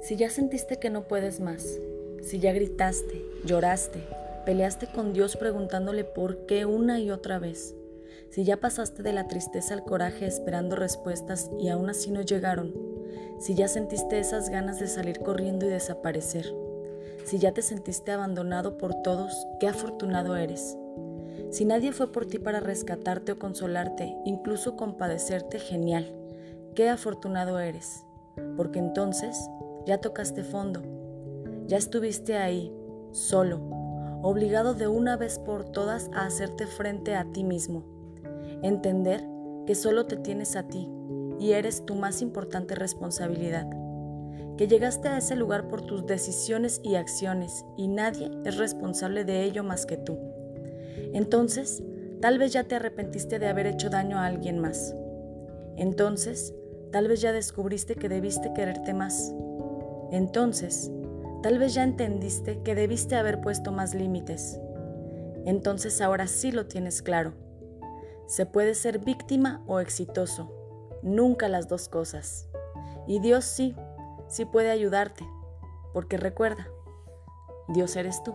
Si ya sentiste que no puedes más, si ya gritaste, lloraste, peleaste con Dios preguntándole por qué una y otra vez, si ya pasaste de la tristeza al coraje esperando respuestas y aún así no llegaron, si ya sentiste esas ganas de salir corriendo y desaparecer, si ya te sentiste abandonado por todos, qué afortunado eres. Si nadie fue por ti para rescatarte o consolarte, incluso compadecerte, genial. Qué afortunado eres, porque entonces ya tocaste fondo, ya estuviste ahí, solo, obligado de una vez por todas a hacerte frente a ti mismo, entender que solo te tienes a ti y eres tu más importante responsabilidad, que llegaste a ese lugar por tus decisiones y acciones y nadie es responsable de ello más que tú. Entonces, tal vez ya te arrepentiste de haber hecho daño a alguien más. Entonces, tal vez ya descubriste que debiste quererte más. Entonces, tal vez ya entendiste que debiste haber puesto más límites. Entonces ahora sí lo tienes claro. Se puede ser víctima o exitoso, nunca las dos cosas. Y Dios sí, sí puede ayudarte, porque recuerda, Dios eres tú.